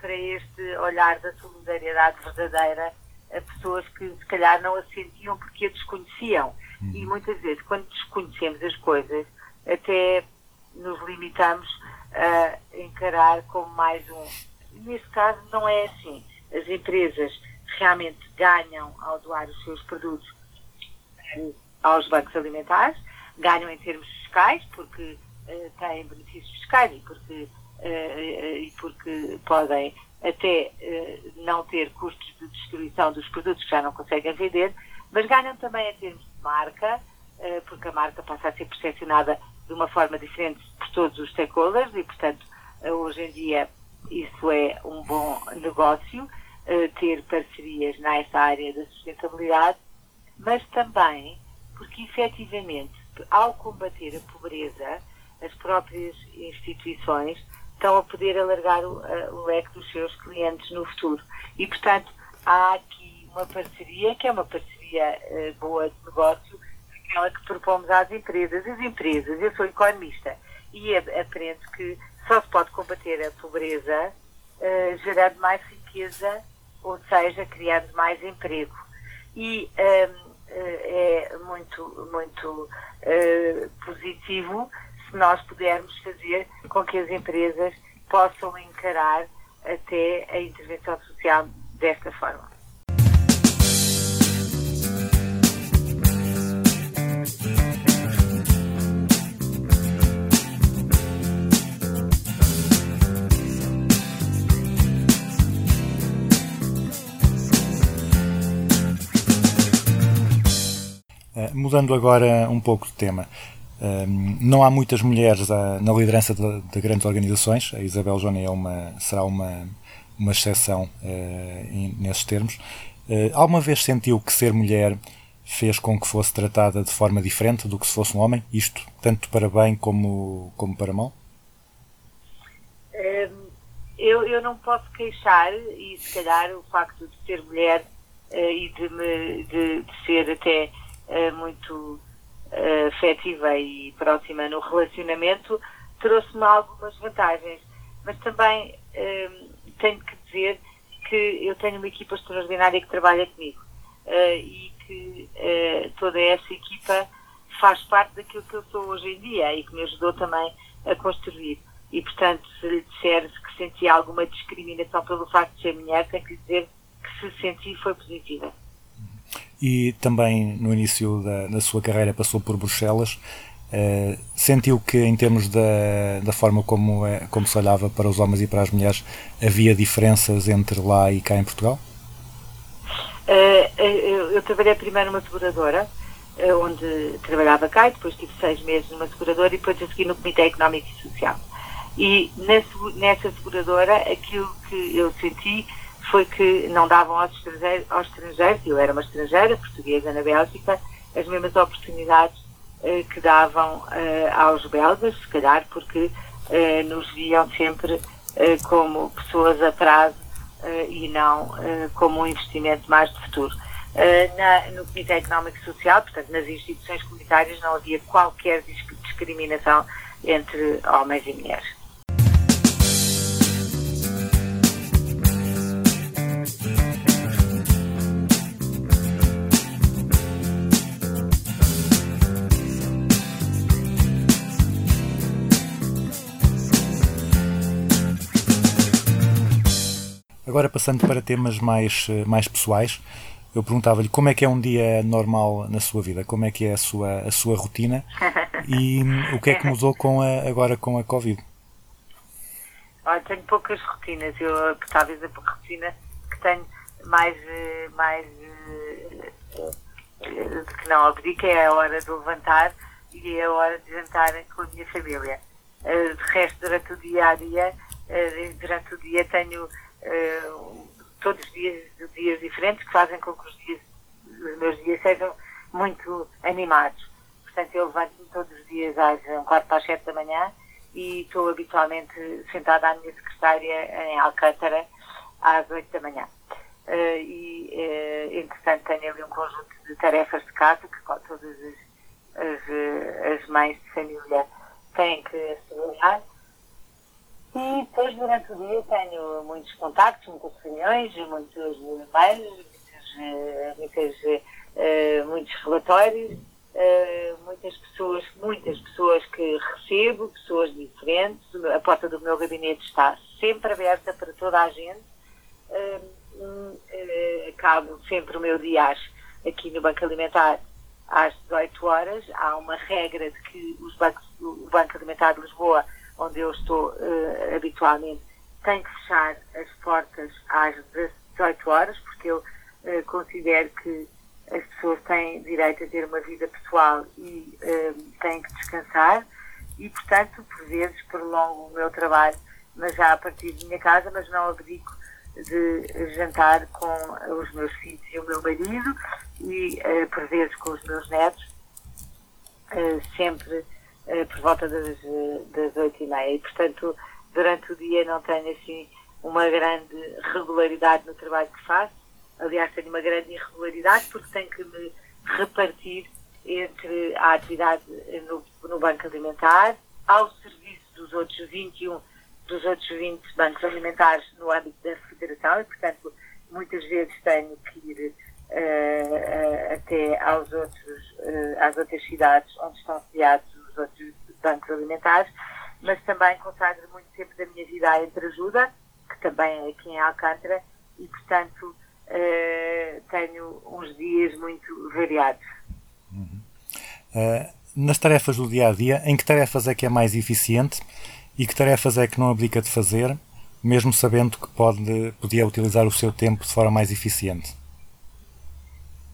para este olhar da solidariedade verdadeira a pessoas que se calhar não a sentiam porque a desconheciam. E muitas vezes, quando desconhecemos as coisas, até nos limitamos a encarar como mais um. Neste caso, não é assim. As empresas realmente ganham ao doar os seus produtos eh, aos bancos alimentares, ganham em termos fiscais, porque eh, têm benefícios fiscais e porque, eh, e porque podem até eh, não ter custos de distribuição dos produtos que já não conseguem vender, mas ganham também em termos de marca, eh, porque a marca passa a ser percepcionada de uma forma diferente por todos os stakeholders e, portanto, eh, hoje em dia isso é um bom negócio, eh, ter parcerias nessa área da sustentabilidade, mas também porque efetivamente, ao combater a pobreza, as próprias instituições estão a poder alargar o, a- o leque dos seus clientes no futuro. E, portanto, há aqui uma parceria, que é uma parceria eh, boa de negócio, aquela que propomos às empresas. As empresas, eu sou economista e aprendo que só se pode combater a pobreza eh, gerando mais riqueza, ou seja, criando mais emprego. E hum, eh, é muito, muito eh, positivo se nós pudermos fazer com que as empresas possam encarar até a intervenção social desta forma. Eh, mudando agora um pouco de tema, não há muitas mulheres na liderança de, de grandes organizações. A Isabel Joné é uma, será uma, uma exceção em- nesses termos. Eh, alguma vez sentiu que ser mulher fez com que fosse tratada de forma diferente do que se fosse um homem? Isto tanto para bem como, como para mal? Eu, eu não posso queixar e se calhar o facto de ser mulher eh, e de, me, de, de ser até muito eh, afetiva e próxima no relacionamento trouxe-me algumas vantagens. Mas também hum, tenho que dizer que eu tenho uma equipa extraordinária que trabalha comigo eh, e que eh, toda essa equipa faz parte daquilo que eu sou hoje em dia e que me ajudou também a construir. E, portanto, se lhe disser que senti alguma discriminação pelo facto de ser mulher, tenho que lhe dizer que se senti foi positiva. E também no início da, da sua carreira passou por Bruxelas. Eh, sentiu que, em termos da, da forma como, é, como se olhava para os homens e para as mulheres, havia diferenças entre lá e cá em Portugal? Eh, eu, eu trabalhei primeiro numa seguradora, eh, onde trabalhava cá, e depois tive seis meses numa seguradora e depois a seguir no Comitê Económico e Social. E segu- nessa seguradora, aquilo que eu senti foi que não davam aos estrangeiros, aos estrangeiros eu era uma estrangeira, portuguesa na Bélgica, as mesmas oportunidades eh, que davam eh, aos belgas, se calhar porque eh, nos viam sempre eh, como pessoas a prazo eh, e não eh, como um investimento mais de futuro. Na- no Comitê Económico e Social, portanto, nas instituições comunitárias, não havia qualquer dis- discriminação entre homens e mulheres. Agora passando para temas mais, eh, mais pessoais, eu perguntava-lhe como é que é um dia normal na sua vida, como é que é a sua, a sua rotina e hum, o que é que mudou com a, agora com a Covid. Olha, tenho poucas rotinas. Eu, talvez a rotina que tenho mais, eh, mais eh, que não abdica é a hora de levantar e é a hora de jantar com a minha família. De resto, durante o dia a dia, durante o dia tenho eh, todos os dias dias diferentes que fazem com que os, dias, os meus dias sejam muito animados. Portanto, eu levanto-me todos os dias às um quarto para as sete da manhã e estou habitualmente sentada à minha secretária em Alcântara às oito da manhã. Eh, e, eh, entretanto, tenho ali um conjunto de tarefas de casa que todas as, as, as mães de família têm que assegurar. E depois, durante o dia, tenho muitos contactos, muitas reuniões, muitos e-mails, muitas, eh, muitas, eh, muitos relatórios, eh, muitas pessoas, muitas pessoas que recebo, pessoas diferentes. A porta do meu gabinete está sempre aberta para toda a gente. Hum, acabo sempre o meu dia aqui no Banco Alimentar às 18 horas. Há uma regra de que os bancos, o Banco Alimentar de Lisboa, onde eu estou eh, habitualmente, tem que fechar as portas às 18 horas, porque eu eh, considero que as pessoas têm direito a ter uma vida pessoal e eh, têm que descansar. E, portanto, por vezes prolongo o meu trabalho, mas já a partir de minha casa, mas não abdico de jantar com os meus filhos e o meu marido e eh, por vezes com os meus netos, sempre eh, por volta das, das oito e meia. E, portanto, durante o dia não tenho assim uma grande regularidade no trabalho que faço. Aliás, tenho uma grande irregularidade porque tenho que me repartir entre a atividade no, no Banco Alimentar, ao serviço dos outros 21 dos outros 20 bancos alimentares no âmbito da Federação e, portanto, muitas vezes tenho que ir eh, eh, até aos outros, eh, às outras cidades onde estão sediados os outros bancos alimentares, mas também consagro muito tempo da minha vida à entreajuda, que também é aqui em Alcântara, e, portanto, eh, tenho uns dias muito variados. Uh, nas tarefas do dia a dia, em que tarefas é que é mais eficiente e que tarefas é que não abdica de fazer, mesmo sabendo que pode, podia utilizar o seu tempo de forma mais eficiente?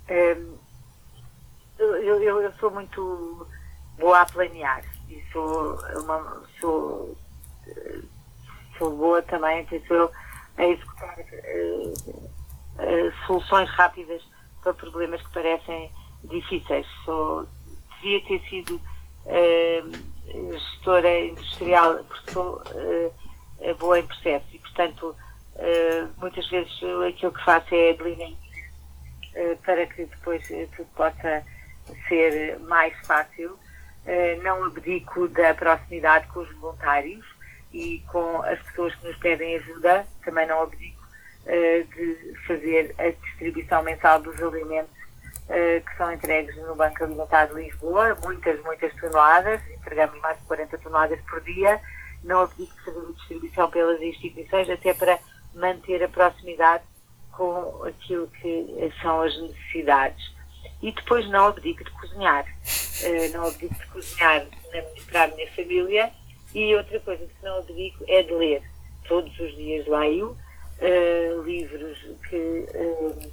Hum, eu, eu, eu sou muito boa a planear e sou, uma, sou, sou boa também eu, a executar eh, eh, soluções rápidas para problemas que parecem difíceis. Sou, devia ter sido eh, gestora industrial porque sou boa em processo e, portanto, muitas vezes aquilo que faço é delinear para que depois tudo possa ser mais fácil. Eh, Não abdico da proximidade com os voluntários e com as pessoas que nos pedem ajuda, também não abdico eh, de fazer a distribuição mensal dos alimentos eh, que são entregues no Banco Alimentar de Lisboa, muitas, muitas toneladas, entregamos mais de 40 toneladas por dia, não abdico de fazer a distribuição pelas instituições, até para manter a proximidade com aquilo que são as necessidades. E depois não abdico de cozinhar. Eh, não abdico de cozinhar para a minha família. E outra coisa que não abdico é de ler. Todos os dias leio eh, livros que eh,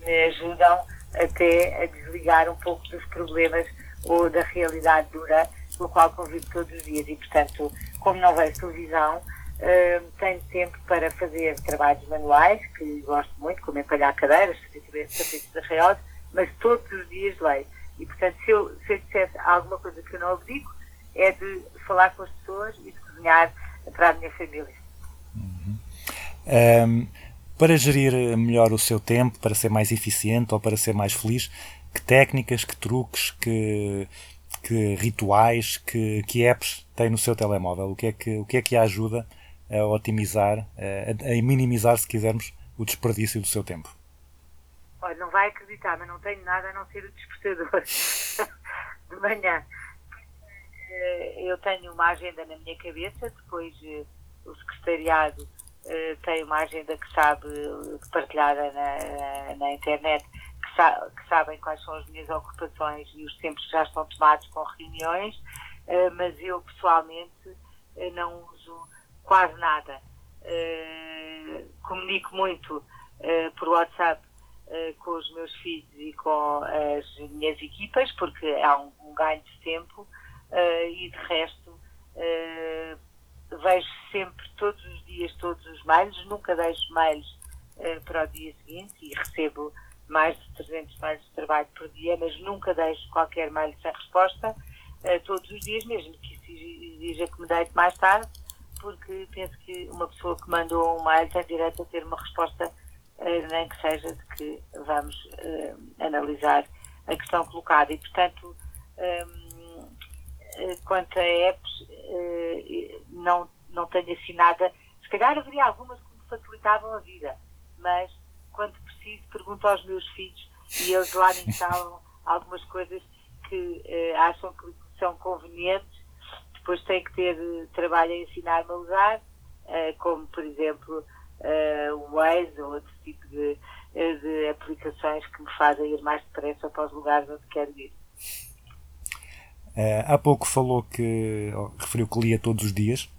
me ajudam até a desligar um pouco dos problemas ou da realidade dura com a qual convivo todos os dias. E, portanto, como não vejo televisão, eh, tenho tempo para fazer trabalhos manuais, que gosto muito, como empalhar cadeiras, fazer tapetes de arraiosos, mas todos os dias leio. E, portanto, se eu, se eu dissesse alguma coisa que eu não abdico, é de falar com as pessoas e de cozinhar para a minha família. Um, para gerir melhor o seu tempo, para ser mais eficiente ou para ser mais feliz, que técnicas, que truques, que, que rituais, que, que apps tem no seu telemóvel? O que é que, o que, é que a ajuda a otimizar, a, a minimizar, se quisermos, o desperdício do seu tempo? Olha, não vai acreditar, mas não tenho nada a não ser o despertador de manhã. Eh, Eu tenho uma agenda na minha cabeça, depois eh, o secretariado eh, tem uma agenda que sabe, partilhada na, na internet, sa- que sabem quais são as minhas ocupações e os tempos já estão tomados com reuniões, mas eu pessoalmente não uso quase nada. Comunico muito por WhatsApp com os meus filhos e com as minhas equipas, porque há um, um ganho de tempo eh, e de resto eh, vejo sempre todos os dias todos os mails, nunca deixo mails eh, para o dia seguinte e recebo mais de 300 mails de trabalho por dia, mas nunca deixo qualquer mail sem resposta eh, todos os dias, mesmo que isso exija que me deite mais tarde, porque penso que uma pessoa que mandou um mail tem direito a ter uma resposta, eh, nem que seja de que vamos eh, analisar a questão colocada. E, portanto, hum, eh, quanto a apps, eh, não, não tenho assim nada. Se calhar haveria algumas que me facilitavam a vida, mas quando preciso, pergunto aos meus filhos e eles lá me instalam algumas coisas que eh, acham que são convenientes. Depois têm que ter eh, trabalho a ensinar-me a usar, eh, como, por exemplo, eh, o Waze ou outro tipo de, eh, de aplicações que me fazem ir mais depressa para os lugares onde quero ir. Eh, há pouco falou que, referiu que lia todos os dias.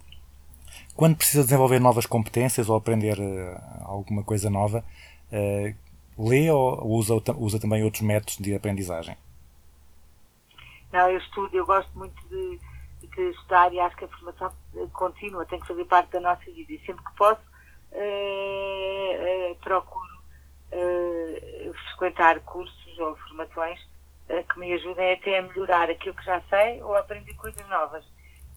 Quando precisa desenvolver novas competências ou aprender eh, alguma coisa nova, eh, lê ou usa, usa também outros métodos de aprendizagem? Não, eu estudo, eu gosto muito de, de estudar e acho que a formação eh, contínua tem que fazer parte da nossa vida e sempre que posso eh, eh, procuro eh, frequentar cursos ou formações eh, que me ajudem até a melhorar aquilo que já sei ou a aprender coisas novas.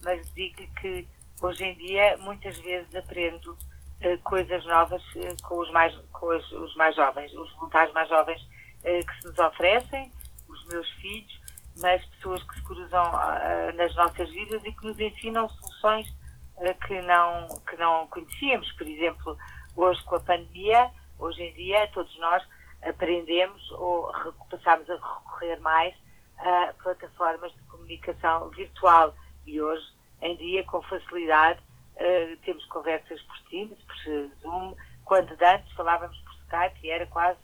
Mas digo que hoje em dia muitas vezes aprendo eh, coisas novas eh, com, os mais, com os, os mais jovens, os voluntários mais jovens eh, que se nos oferecem, os meus filhos, mas pessoas que se cruzam ah, nas nossas vidas e que nos ensinam soluções que, não, que não conhecíamos. Por exemplo, hoje com a pandemia, hoje em dia, todos nós aprendemos ou passamos a recorrer mais a plataformas de comunicação virtual e hoje em dia, com facilidade, ah, temos conversas por Teams, por Zoom, quando antes falávamos por Skype e era quase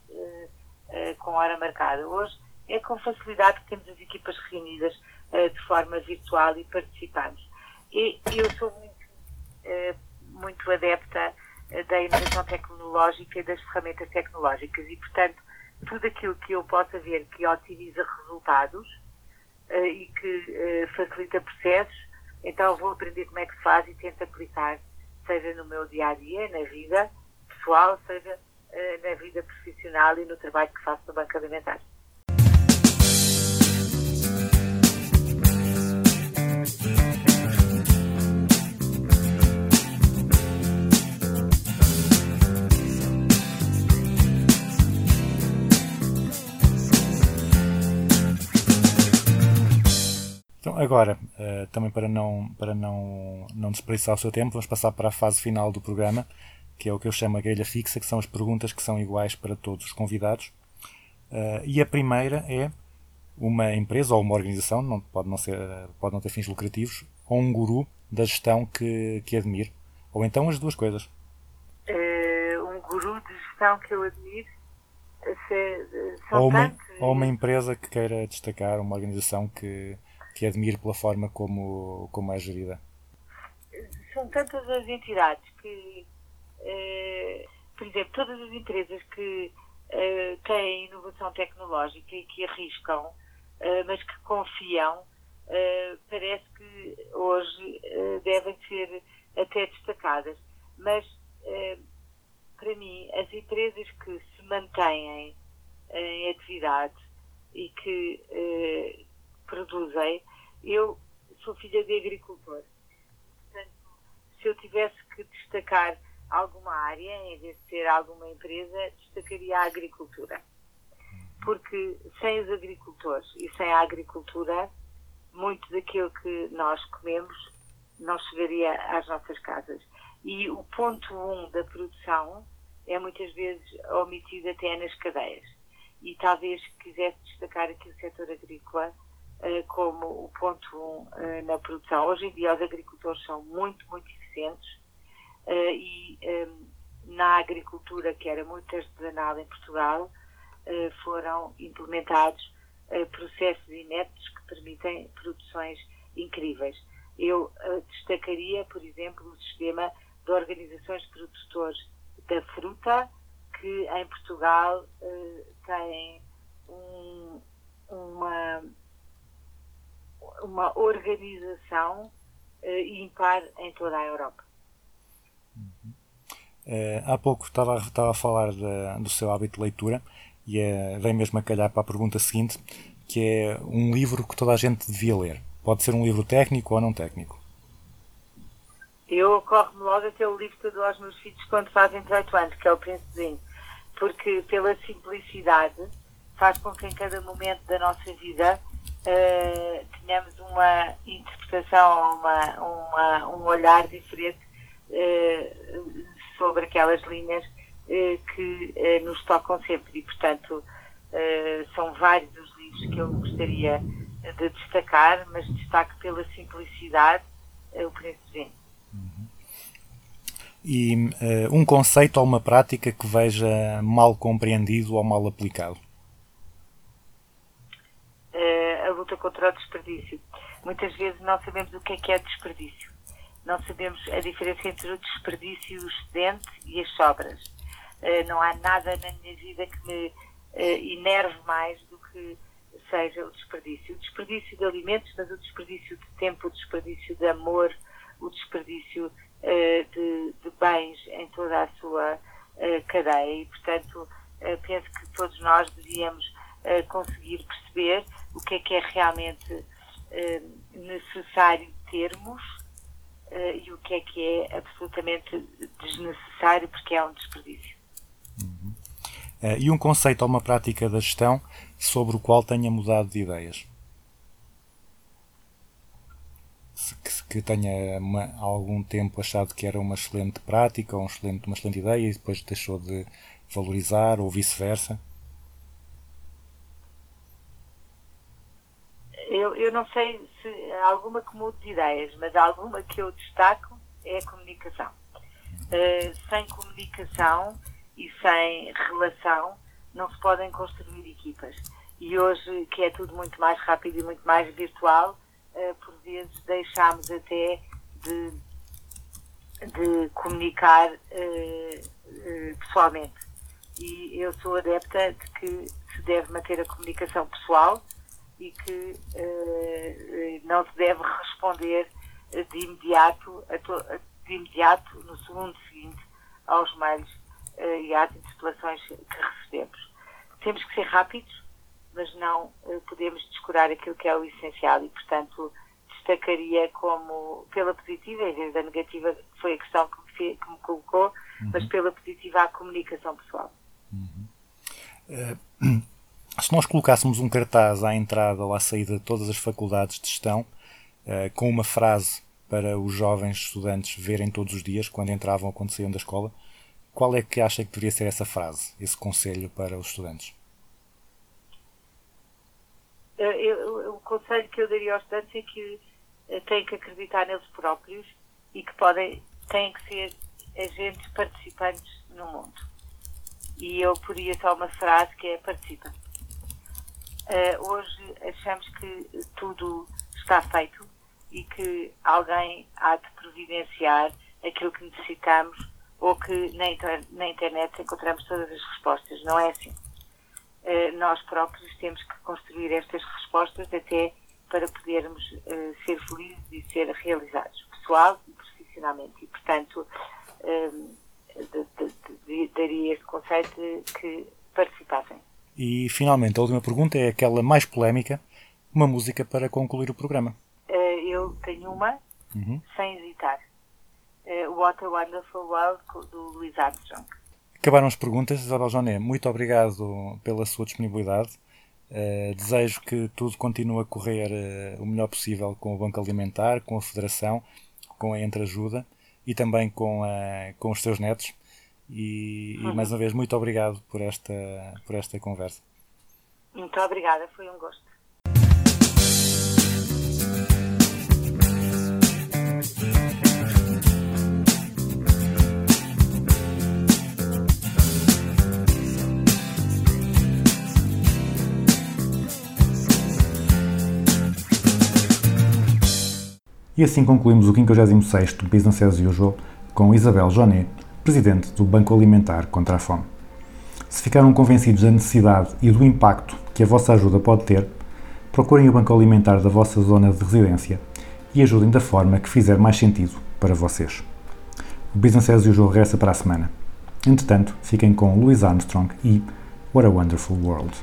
ah, com hora marcada. Hoje é com facilidade que temos as equipas reunidas eh, de forma virtual e participamos. E eu sou muito, eh, muito adepta eh, da inovação tecnológica e das ferramentas tecnológicas e, portanto, tudo aquilo que eu possa ver que otimiza resultados eh, e que eh, facilita processos, então vou aprender como é que se faz e tento aplicar, seja no meu dia a dia, na vida pessoal, seja na vida profissional e no trabalho que faço no Banco Alimentar. Então, agora, eh, também para não, para não, não desperdiçar o seu tempo, vamos passar para a fase final do programa, que é o que eu chamo a grelha fixa, que são as perguntas que são iguais para todos os convidados. Eh, e a primeira é uma empresa ou uma organização, não, pode, não ser, pode não ter fins lucrativos, ou um guru da gestão que, que admire. Ou então as duas coisas. Eh, um guru de gestão que eu admiro. se- são Ou uma, tantos. ou uma empresa que queira destacar, uma organização que, que admire pela forma como, como é gerida. São tantas as entidades que, eh, por exemplo, todas as empresas que eh, têm inovação tecnológica e que arriscam, eh, mas que confiam, parece que hoje devem ser até destacadas. Mas, para mim, as empresas que se mantêm em atividade e que produzem, eu sou filha de agricultor. Portanto, se eu tivesse que destacar alguma área, em vez de ser alguma empresa, destacaria a agricultura. Porque sem os agricultores e sem a agricultura, muito daquilo que nós comemos não chegaria às nossas casas. E o ponto um da produção é muitas vezes omitido até nas cadeias. E talvez quisesse destacar aqui o setor agrícola como o ponto um eh, na produção. Hoje em dia os agricultores são muito, muito eficientes eh, e eh, na agricultura, que era muito artesanal em Portugal, eh, foram implementados eh, processos inéditos que permitem produções incríveis. Eu eh, destacaria, por exemplo, o sistema de organizações de produtores da fruta, que em Portugal eh, tem um- uma, uma organização eh, ímpar em toda a Europa. Eh, há pouco estava, estava a falar da- do seu hábito de leitura e eh, vem mesmo a calhar para a pergunta seguinte, que é um livro que toda a gente devia ler. Pode ser um livro técnico ou não técnico. Eu ocorre-me logo até o livro que eu dou aos meus filhos quando fazem 18 anos, que é o Princesinho, porque pela simplicidade faz com que em cada momento da nossa vida eh, tenhamos uma interpretação, uma, uma- um olhar diferente eh, sobre aquelas linhas eh, que nos tocam sempre e, portanto, são vários os livros que eu gostaria de destacar, mas destaco pela simplicidade o Princesinho. E eh, um conceito ou uma prática que veja mal compreendido ou mal aplicado. eh, a luta contra o desperdício. Muitas vezes não sabemos o que é que é desperdício. Não sabemos a diferença entre o desperdício, o excedente e as sobras. Eh, não há nada na minha vida que me eh, inerve mais do que seja o desperdício. O desperdício de alimentos, mas o desperdício de tempo, o desperdício de amor, o desperdício eh, de, de bens em toda a sua eh, cadeia. E, portanto, eh, penso que todos nós devíamos eh, conseguir perceber o que é que é realmente eh, necessário termos eh, e o que é que é absolutamente desnecessário porque é um desperdício. Eh, e um conceito ou uma prática da gestão sobre o qual tenha mudado de ideias. Que, que tenha uma- algum tempo achado que era uma excelente prática ou um excelente, uma excelente ideia e depois deixou de valorizar ou vice-versa. Eu, eu não sei se alguma que mude de ideias, mas alguma que eu destaco é a comunicação. Eh, sem comunicação e sem relação não se podem construir equipas. E hoje, que é tudo muito mais rápido e muito mais virtual, eh, por vezes deixamos até de, de comunicar eh, pessoalmente. E eu sou adepta de que se deve manter a comunicação pessoal e que eh, não se deve responder de imediato, de imediato no segundo seguinte aos mails eh, e às interpelações que recebemos. Temos que ser rápidos, mas não eh, podemos descurar aquilo que é o essencial e, portanto, destacaria como, pela positiva, em vez da negativa, que foi a questão que me, que me colocou, mas pela positiva a comunicação pessoal. Se nós colocássemos um cartaz à entrada ou à saída de todas as faculdades de gestão, eh, com uma frase para os jovens estudantes verem todos os dias, quando entravam ou quando saíam da escola, qual é que acha que deveria ser essa frase, esse conselho para os estudantes? Eh, eu- o conselho que eu daria aos estudantes é que eh, têm que acreditar neles próprios e que podem, têm que ser agentes participantes no mundo. E eu poria só uma frase que é participa. Eh, hoje achamos que tudo está feito e que alguém há de providenciar aquilo que necessitamos ou que na, inter- na internet encontramos todas as respostas. Não é assim. Eh, nós próprios temos que construir estas respostas até para podermos eh, ser felizes e ser realizados, pessoal e profissionalmente. E, portanto, daria este conceito de que participassem. E finalmente, a última pergunta é aquela mais polémica, uma música para concluir o programa. Eh, eu tenho uma, Uhum. sem hesitar. Eh, What a Wonderful World, do Louis Armstrong. Acabaram as perguntas, Isabel Joné. Muito obrigado pela sua disponibilidade. Eh, desejo que tudo continue a correr eh, o melhor possível com o Banco Alimentar, com a Federação, com a Entreajuda e também com, a- com os seus netos. E, e uhum. mais uma vez, muito obrigado por esta, por esta conversa. Muito obrigada, foi um gosto. E assim concluímos o 56º Business as Usual com Isabel Jonet presidente do Banco Alimentar contra a Fome. Se ficaram convencidos da necessidade e do impacto que a vossa ajuda pode ter, procurem o Banco Alimentar da vossa zona de residência e ajudem da forma que fizer mais sentido para vocês. O Business as Usual regressa para a semana. Entretanto, fiquem com Louis Armstrong e What a Wonderful World.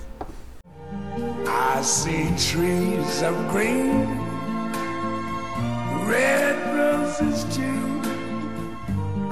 I see trees of green, red roses too.